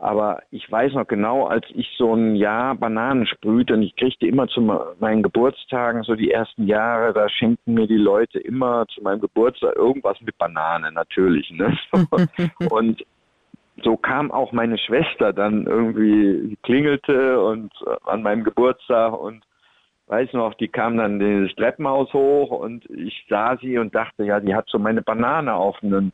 Aber ich weiß noch genau, als ich so ein Jahr Bananen sprühte und ich kriegte immer zu meinen Geburtstagen, so die ersten Jahre, da schenkten mir die Leute immer zu meinem Geburtstag irgendwas mit Banane, natürlich. Ne? [LAUGHS] und so kam auch meine Schwester dann irgendwie, klingelte und äh, an meinem Geburtstag und weiß noch, die kam dann das Treppenhaus hoch und ich sah sie und dachte, ja, die hat so meine Banane auf einen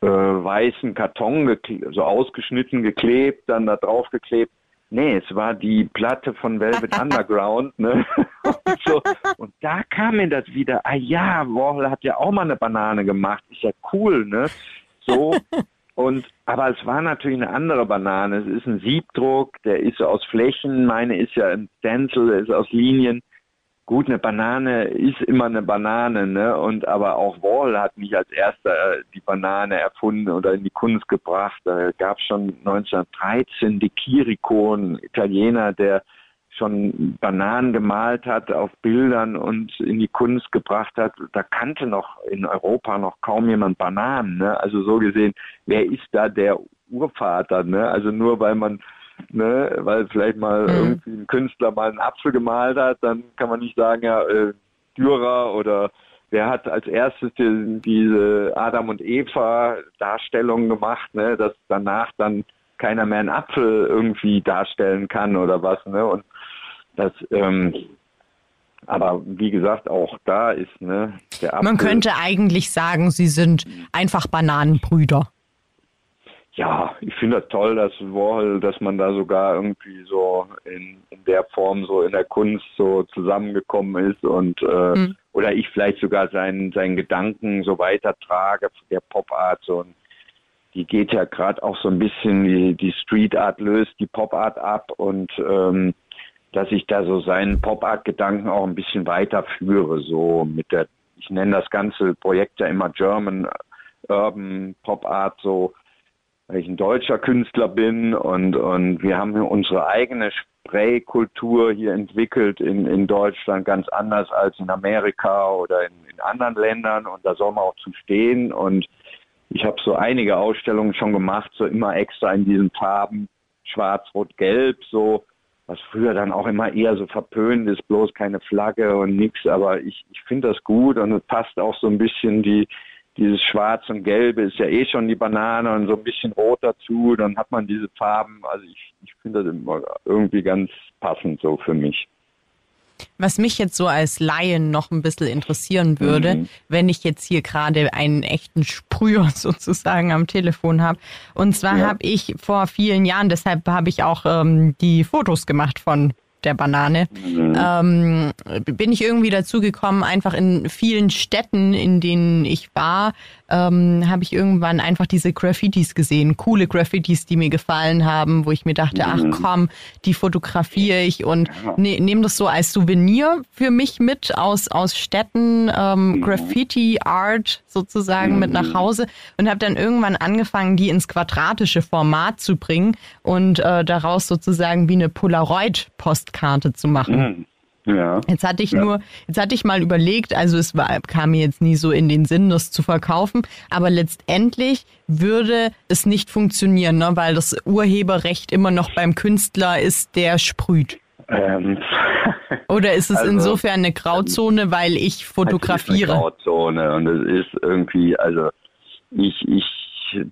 äh, weißen Karton so ausgeschnitten, geklebt, dann da drauf geklebt. Nee, es war die Platte von Velvet [LAUGHS] Underground, ne? und, so. und da kam mir das wieder, ah ja, Warhol hat ja auch mal eine Banane gemacht, ist ja cool, ne? So. Und, aber es war natürlich eine andere Banane. Es ist ein Siebdruck, der ist aus Flächen, meine ist ja ein Stencil, ist aus Linien gut, eine Banane ist immer eine Banane, ne? Und aber auch Wall hat nicht als erster äh, die Banane erfunden oder in die Kunst gebracht. Da gab es schon 1913 die Chirico, ein Italiener, der schon Bananen gemalt hat auf Bildern und in die Kunst gebracht hat. Da kannte noch in Europa noch kaum jemand Bananen. Ne? Also so gesehen, wer ist da der Urvater? Ne? Also nur weil man ne, weil vielleicht mal mhm. irgendwie ein Künstler mal einen Apfel gemalt hat, dann kann man nicht sagen, ja, äh, Dürer oder wer hat als erstes die, diese Adam und Eva Darstellung gemacht, ne, dass danach dann keiner mehr einen Apfel irgendwie darstellen kann oder was, ne? Und das, ähm, aber wie gesagt, auch da ist ne, der Apfel. Man könnte eigentlich sagen, sie sind einfach Bananenbrüder. Ja, ich finde das toll, dass Warhol, dass man da sogar irgendwie so in, in der Form so in der Kunst so zusammengekommen ist und äh, mhm. oder ich vielleicht sogar seinen seinen Gedanken so weitertrage der Pop Art so ein die geht ja gerade auch so ein bisschen, die, die Street Art löst die Pop Art ab und ähm, dass ich da so seinen Pop Art Gedanken auch ein bisschen weiterführe, so mit der, ich nenne das ganze Projekt ja immer German Urban Pop Art, so, weil ich ein deutscher Künstler bin und, und wir haben hier unsere eigene Spraykultur hier entwickelt in, in Deutschland, ganz anders als in Amerika oder in, in anderen Ländern und da soll man auch zu stehen und ich habe so einige Ausstellungen schon gemacht, so immer extra in diesen Farben, schwarz, rot, gelb, so, was früher dann auch immer eher so verpönt ist, bloß keine Flagge und nix, aber ich, ich finde das gut und es passt auch so ein bisschen die, dieses Schwarz und Gelbe ist ja eh schon die Banane und so ein bisschen Rot dazu, dann hat man diese Farben, also ich, ich finde das immer irgendwie ganz passend so für mich. Was mich jetzt so als Laien noch ein bisschen interessieren würde, mhm. wenn ich jetzt hier gerade einen echten Sprüher [LAUGHS] sozusagen am Telefon habe. Und zwar ja. habe ich vor vielen Jahren, deshalb habe ich auch ähm, die Fotos gemacht von der Banane, mhm. ähm, bin ich irgendwie dazu gekommen, einfach in vielen Städten, in denen ich war, ähm, habe ich irgendwann einfach diese Graffitis gesehen, coole Graffitis, die mir gefallen haben, wo ich mir dachte, ach mhm. komm, die fotografiere ich und ne, nehme das so als Souvenir für mich mit aus, aus Städten, ähm, mhm. Graffiti-Art sozusagen mit nach Hause und habe dann irgendwann angefangen, die ins quadratische Format zu bringen und äh, daraus sozusagen wie eine Polaroid-Postkarte zu machen. Mhm. Ja. Jetzt hatte ich ja. nur, jetzt hatte ich mal überlegt, also es war, kam mir jetzt nie so in den Sinn, das zu verkaufen, aber letztendlich würde es nicht funktionieren, ne, weil das Urheberrecht immer noch beim Künstler ist, der sprüht. Ähm. Oder ist es also, insofern eine Grauzone, weil ich fotografiere? Eine Grauzone und es ist irgendwie, also ich, ich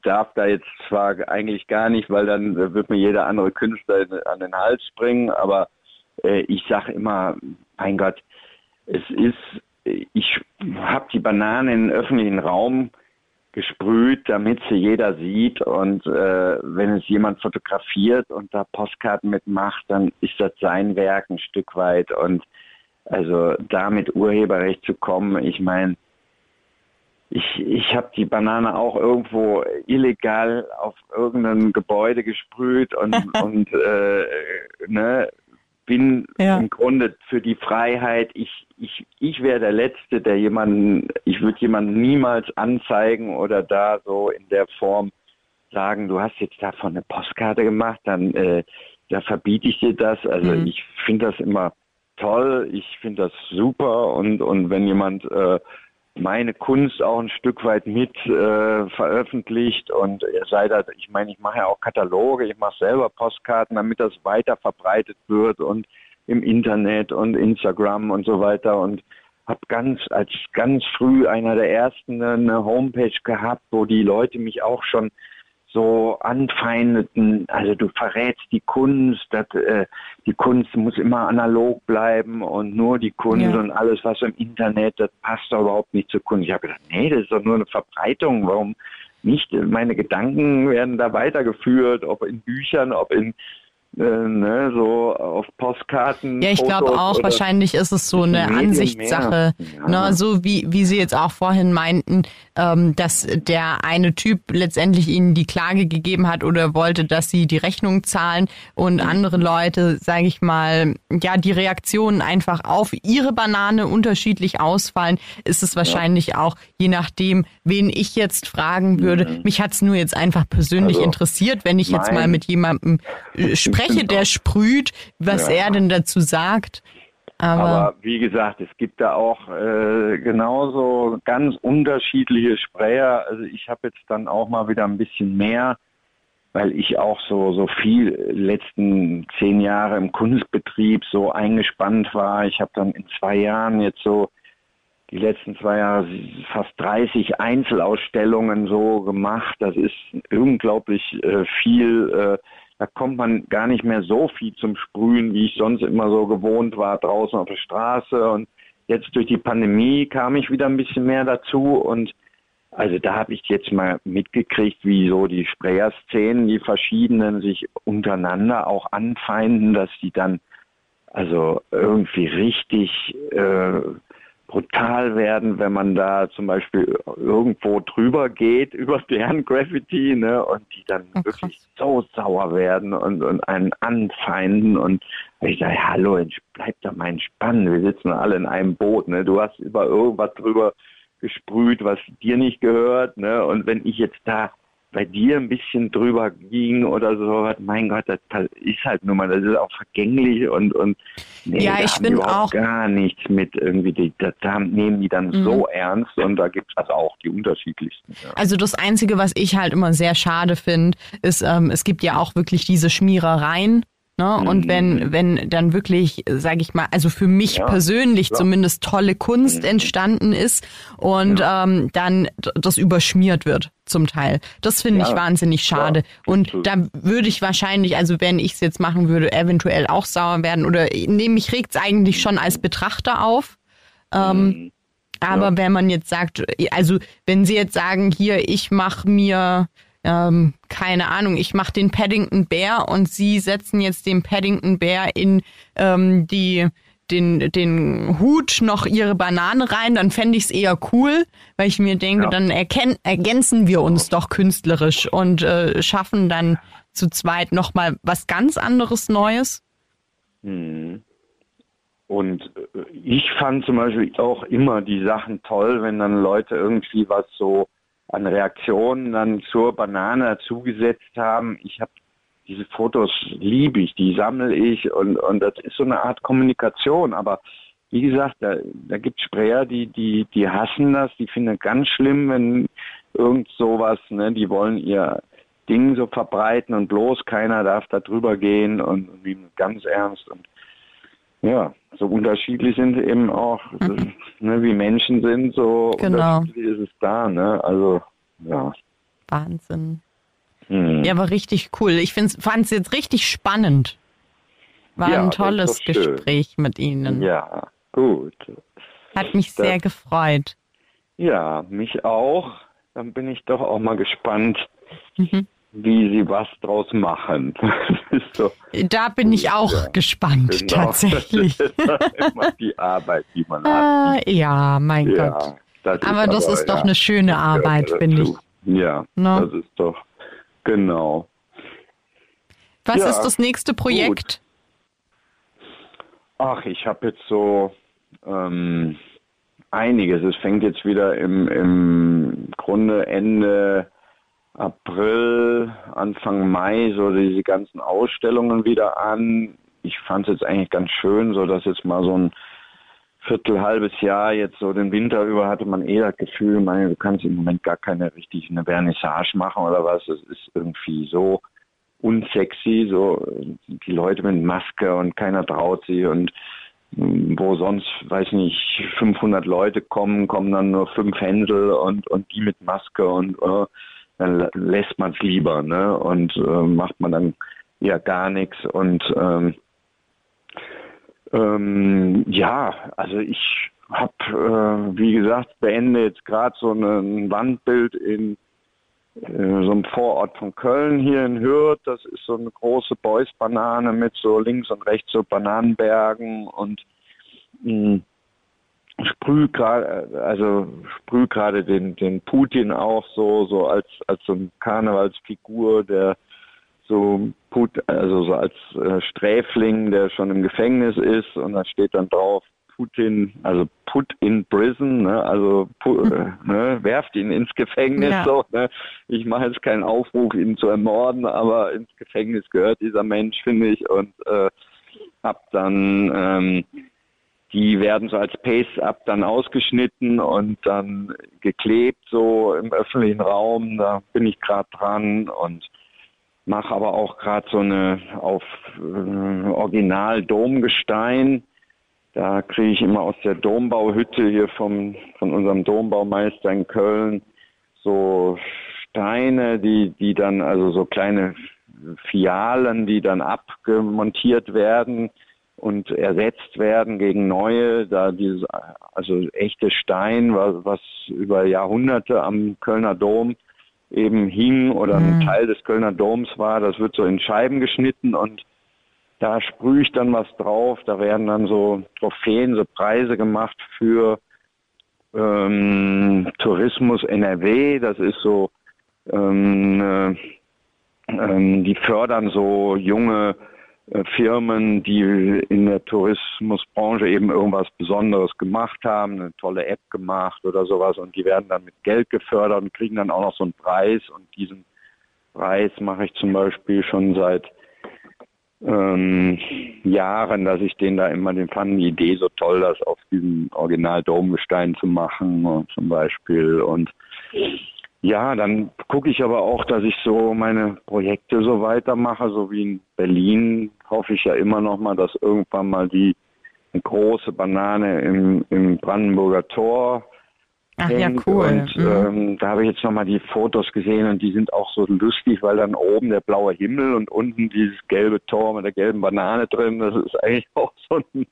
darf da jetzt zwar eigentlich gar nicht, weil dann wird mir jeder andere Künstler an den Hals springen, aber ich sage immer, mein Gott, es ist, ich habe die Banane in den öffentlichen Raum gesprüht, damit sie jeder sieht. Und äh, wenn es jemand fotografiert und da Postkarten mitmacht, dann ist das sein Werk ein Stück weit. Und also da mit Urheberrecht zu kommen, ich meine, ich, ich habe die Banane auch irgendwo illegal auf irgendein Gebäude gesprüht und, [LAUGHS] und äh, ne, bin ja. im Grunde für die Freiheit. Ich, ich, ich wäre der Letzte, der jemanden, ich würde jemanden niemals anzeigen oder da so in der Form sagen, du hast jetzt davon eine Postkarte gemacht, dann äh, da verbiete ich dir das. Also mhm. ich finde das immer toll, ich finde das super und, und wenn jemand äh, meine Kunst auch ein Stück weit mit äh, veröffentlicht und seid da, ich meine, ich mache ja auch Kataloge, ich mache selber Postkarten, damit das weiter verbreitet wird und im Internet und Instagram und so weiter und habe ganz als ganz früh einer der ersten eine Homepage gehabt, wo die Leute mich auch schon so anfeindeten, also du verrätst die Kunst, dass, äh, die Kunst muss immer analog bleiben und nur die Kunst ja. und alles, was im Internet, das passt doch überhaupt nicht zur Kunst. Ich habe gedacht, nee, das ist doch nur eine Verbreitung, warum nicht? Meine Gedanken werden da weitergeführt, ob in Büchern, ob in äh, ne, so auf Postkarten. Ja, ich glaube auch, wahrscheinlich ist es so eine Ansichtssache. Ja. Ne, so wie, wie Sie jetzt auch vorhin meinten, ähm, dass der eine Typ letztendlich Ihnen die Klage gegeben hat oder wollte, dass Sie die Rechnung zahlen und mhm. andere Leute, sage ich mal, ja, die Reaktionen einfach auf Ihre Banane unterschiedlich ausfallen, ist es wahrscheinlich ja. auch, je nachdem, wen ich jetzt fragen würde. Mhm. Mich hat's nur jetzt einfach persönlich also, interessiert, wenn ich jetzt mal mit jemandem äh, spreche spreche, der sprüht, was ja. er denn dazu sagt. Aber, Aber, wie gesagt, es gibt da auch äh, genauso ganz unterschiedliche Sprayer. Also ich habe jetzt dann auch mal wieder ein bisschen mehr, weil ich auch so so viel letzten zehn Jahre im Kunstbetrieb so eingespannt war. Ich habe dann in zwei Jahren jetzt so die letzten zwei Jahre fast 30 Einzelausstellungen so gemacht. Das ist unglaublich äh, viel. Äh, da kommt man gar nicht mehr so viel zum Sprühen, wie ich sonst immer so gewohnt war, draußen auf der Straße. Und jetzt durch die Pandemie kam ich wieder ein bisschen mehr dazu und also da habe ich jetzt mal mitgekriegt, wie so die Sprayer-Szenen, die verschiedenen sich untereinander auch anfeinden, dass die dann also irgendwie richtig äh, brutal werden, wenn man da zum Beispiel irgendwo drüber geht [LAUGHS] über deren Graffiti, ne, und die dann oh, wirklich so sauer werden und, und einen anfeinden und ich sage, hallo, bleib doch mal entspannt, wir sitzen alle in einem Boot, ne, du hast über irgendwas drüber gesprüht, was dir nicht gehört, ne, und wenn ich jetzt da bei dir ein bisschen drüber ging oder so, mein Gott, das ist halt nur mal, das ist auch vergänglich und, und nee, ja, ich bin auch gar nichts mit irgendwie, die, da nehmen die dann mhm. so ernst und da gibt es also auch die unterschiedlichsten. Ja. Also das Einzige, was ich halt immer sehr schade finde, ist, ähm, es gibt ja auch wirklich diese Schmierereien, Ne? Und wenn, mhm. wenn dann wirklich, sage ich mal, also für mich ja, persönlich ja. zumindest tolle Kunst mhm. entstanden ist und ja. ähm, dann das überschmiert wird zum Teil. Das finde ich wahnsinnig schade. und da würde ich wahrscheinlich, also wenn ich es jetzt machen würde, eventuell auch sauer werden oder nee, mich regt es eigentlich schon als Betrachter auf. Ähm, mhm. Aber wenn man jetzt sagt, also wenn Sie jetzt sagen, hier, ich mache mir ähm, keine Ahnung, ich mache den Paddington Bär und sie setzen jetzt den Paddington Bär in ähm, die den, den Hut noch ihre Banane rein, dann fände ich es eher cool, weil ich mir denke, ja. dann erken ergänzen wir uns doch künstlerisch und äh, schaffen dann zu zweit nochmal was ganz anderes Neues. Hm. Und äh, ich fand zum Beispiel auch immer die Sachen toll, wenn dann Leute irgendwie was so an Reaktionen dann zur Banane dazugesetzt haben. Ich habe diese Fotos liebe ich, die sammle ich und, und das ist so eine Art Kommunikation. Aber wie gesagt, da, da gibt Sprayer, die, die, die hassen das, die finden ganz schlimm, wenn irgend sowas, ne, die wollen ihr Ding so verbreiten und bloß keiner darf da drüber gehen und, und ganz ernst und ja, so unterschiedlich sind eben auch, mhm. ne, wie Menschen sind, so genau. unterschiedlich ist es da, ne? Also, ja. Wahnsinn. Mhm. Ja, aber richtig cool. Ich fand es jetzt richtig spannend. War ja, ein tolles Gespräch mit Ihnen. Ja, gut. Hat mich das, sehr gefreut. Ja, mich auch. Dann bin ich doch auch mal gespannt, mhm wie sie was draus machen. [LAUGHS] so. Da bin ich auch ja, genau. tatsächlich. [LAUGHS] Das ist immer die Arbeit, die man hat. Ah, ja, mein ja, Gott. Das aber das aber, ist doch ja, eine schöne Arbeit, finde ich. Ja, no? das ist doch, genau. Was ist das nächste Projekt? Gut. Ach, ich habe jetzt so ähm, einiges. Es fängt jetzt wieder im, im Grunde Ende April, Anfang Mai so diese ganzen Ausstellungen wieder an. Ich fand es jetzt eigentlich ganz schön, so dass jetzt mal so ein Viertel, halbes Jahr jetzt so den Winter über hatte man eh das Gefühl, meine, du kannst im Moment gar keine richtig eine Vernissage machen oder was. Es ist irgendwie so unsexy, so die Leute mit Maske und keiner traut sie und hm, wo sonst, weiß nicht, 500 Leute kommen, kommen dann nur fünf Händel und, und die mit Maske und, uh, dann lässt man es lieber ne? und äh, macht man dann ja gar nichts. Und ähm, ähm, ja, also ich habe, äh, wie gesagt, beende jetzt gerade so ein Wandbild in äh, so einem Vorort von Köln hier in Hürth. Das ist so eine große Beuys-Banane mit so links und rechts so Bananenbergen und mh, hm, sprüh gerade, also sprüh gerade den, den Putin auch so, so als, als so ein Karnevalsfigur, der so Put, also so als äh, Sträfling, der schon im Gefängnis ist und da steht dann drauf Putin, also put in prison, ne, also pu, äh, [LAUGHS] ne, werft ihn ins Gefängnis ja. so, ne. Ich mache jetzt keinen Aufruf, ihn zu ermorden, aber ins Gefängnis gehört dieser Mensch, finde ich, und äh, hab dann ähm, die werden so als Pace-Up dann ausgeschnitten und dann geklebt, so im öffentlichen Raum. Da bin ich gerade dran und mache aber auch gerade so eine auf äh, Original-Domgestein Da kriege ich immer aus der Dombauhütte hier vom, von unserem Dombaumeister in Köln so Steine, die, die dann, also so kleine Fialen, die dann abgemontiert werden und ersetzt werden gegen neue, da dieses, also echte Stein, was, was über Jahrhunderte am Kölner Dom eben hing oder ein mhm. Teil des Kölner Doms war, das wird so in Scheiben geschnitten und da sprühe ich dann was drauf, da werden dann so Trophäen, so Preise gemacht für ähm, Tourismus NRW, das ist so, ähm, äh, ähm, die fördern so junge Firmen, die in der Tourismusbranche eben irgendwas Besonderes gemacht haben, eine tolle App gemacht oder sowas und die werden dann mit Geld gefördert und kriegen dann auch noch so einen Preis und diesen Preis mache ich zum Beispiel schon seit ähm, Jahren, dass ich den da immer, den fanden die Idee so toll, das auf diesem Original Domgestein zu machen zum Beispiel und ja, dann gucke ich aber auch, dass ich so meine Projekte so weitermache, so wie in Berlin hoffe ich ja immer noch mal, dass irgendwann mal die große Banane im, im Brandenburger Tor Ach ja, cool. Und mhm. ähm, da habe ich jetzt nochmal die Fotos gesehen und die sind auch so lustig, weil dann oben der blaue Himmel und unten dieses gelbe Tor mit der gelben Banane drin, das ist eigentlich [LAUGHS] auch so ein,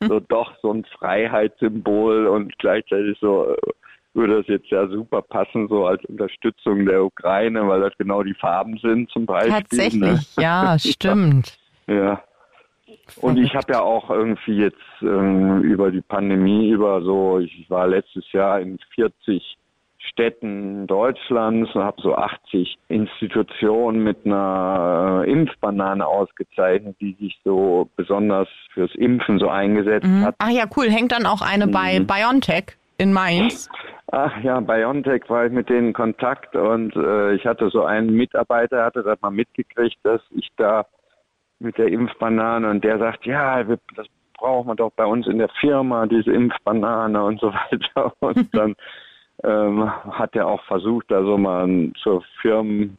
so doch so ein Freiheitssymbol und gleichzeitig so äh, würde das jetzt ja super passen, so als Unterstützung der Ukraine, weil das genau die Farben sind zum Beispiel. Ne? Tatsächlich, ne? ja, [LAUGHS] stimmt. ja. Und ich habe ja auch irgendwie jetzt ähm, über die Pandemie über so, ich war letztes Jahr in 40 Städten Deutschlands und habe so 80 Institutionen mit einer äh, Impfbanane ausgezeichnet, die sich so besonders fürs Impfen so eingesetzt mhm. hat. Ach ja, cool. Hängt dann auch eine mhm. bei BioNTech in Mainz? Ach ja, BioNTech war ich mit denen in Kontakt und äh, ich hatte so einen Mitarbeiter, hatte das mal mitgekriegt, dass ich da mit der Impfbanane und der sagt, ja, das braucht man doch bei uns in der Firma, diese Impfbanane und so [LAUGHS] weiter. Und dann ähm, hat er auch versucht, da so mal zur Firmen,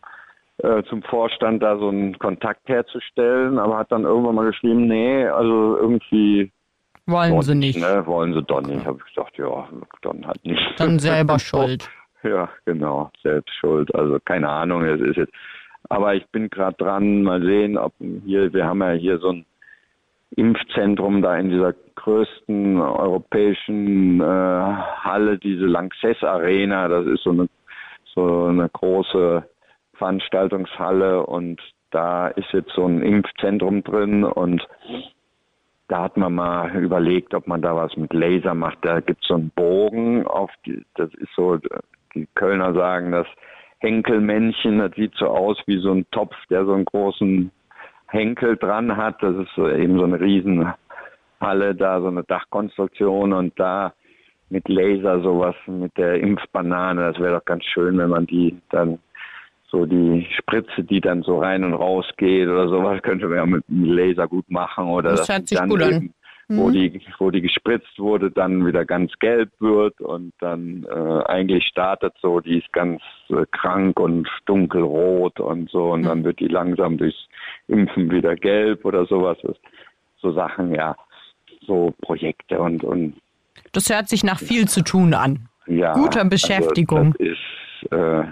äh, zum Vorstand da so einen Kontakt herzustellen, aber hat dann irgendwann mal geschrieben, nee, also irgendwie wollen sie nicht. Ne, wollen sie doch nicht. Habe ich gesagt, ja, dann halt nicht. Dann [LAUGHS] selber schuld. [LAUGHS] Ja, genau, selbst schuld. Also keine Ahnung, es ist jetzt aber ich bin gerade dran, mal sehen, ob hier, wir haben ja hier so ein Impfzentrum da in dieser größten europäischen äh, Halle, diese Lanxess Arena. Das ist so eine, so eine große Veranstaltungshalle und da ist jetzt so ein Impfzentrum drin und da hat man mal überlegt, ob man da was mit Laser macht. Da gibt es so einen Bogen auf die, das ist so, die Kölner sagen, dass Henkelmännchen. Das sieht so aus wie so ein Topf, der so einen großen Henkel dran hat. Das ist eben so eine Riesenhalle da, so eine Dachkonstruktion und da mit Laser sowas, mit der Impfbanane. Das wäre doch ganz schön, wenn man die dann so die Spritze, die dann so rein und raus geht oder sowas, könnte man ja mit dem Laser gut machen oder das hört sich gut an wo, mhm. die, wo die gespritzt wurde, dann wieder ganz gelb wird und dann äh, eigentlich startet so, die ist ganz äh, krank und dunkelrot und so und mhm. dann wird die langsam durchs Impfen wieder gelb oder sowas. So Sachen, ja, so Projekte und, und das hört sich nach viel zu tun an. Ja, Guter also Beschäftigung. Also ist äh,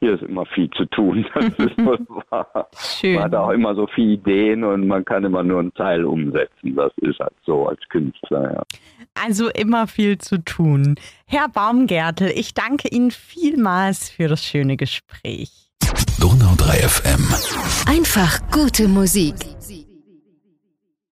hier ist immer viel zu tun. [LAUGHS] Das ist [LAUGHS] wahr. Schön. Man hat auch immer so viele Ideen und man kann immer nur einen Teil umsetzen. Das ist halt so als Künstler, ja. Also immer viel zu tun. Herr Baumgärtel, ich danke Ihnen vielmals für das schöne Gespräch. Donau 3 FM. Einfach gute Musik.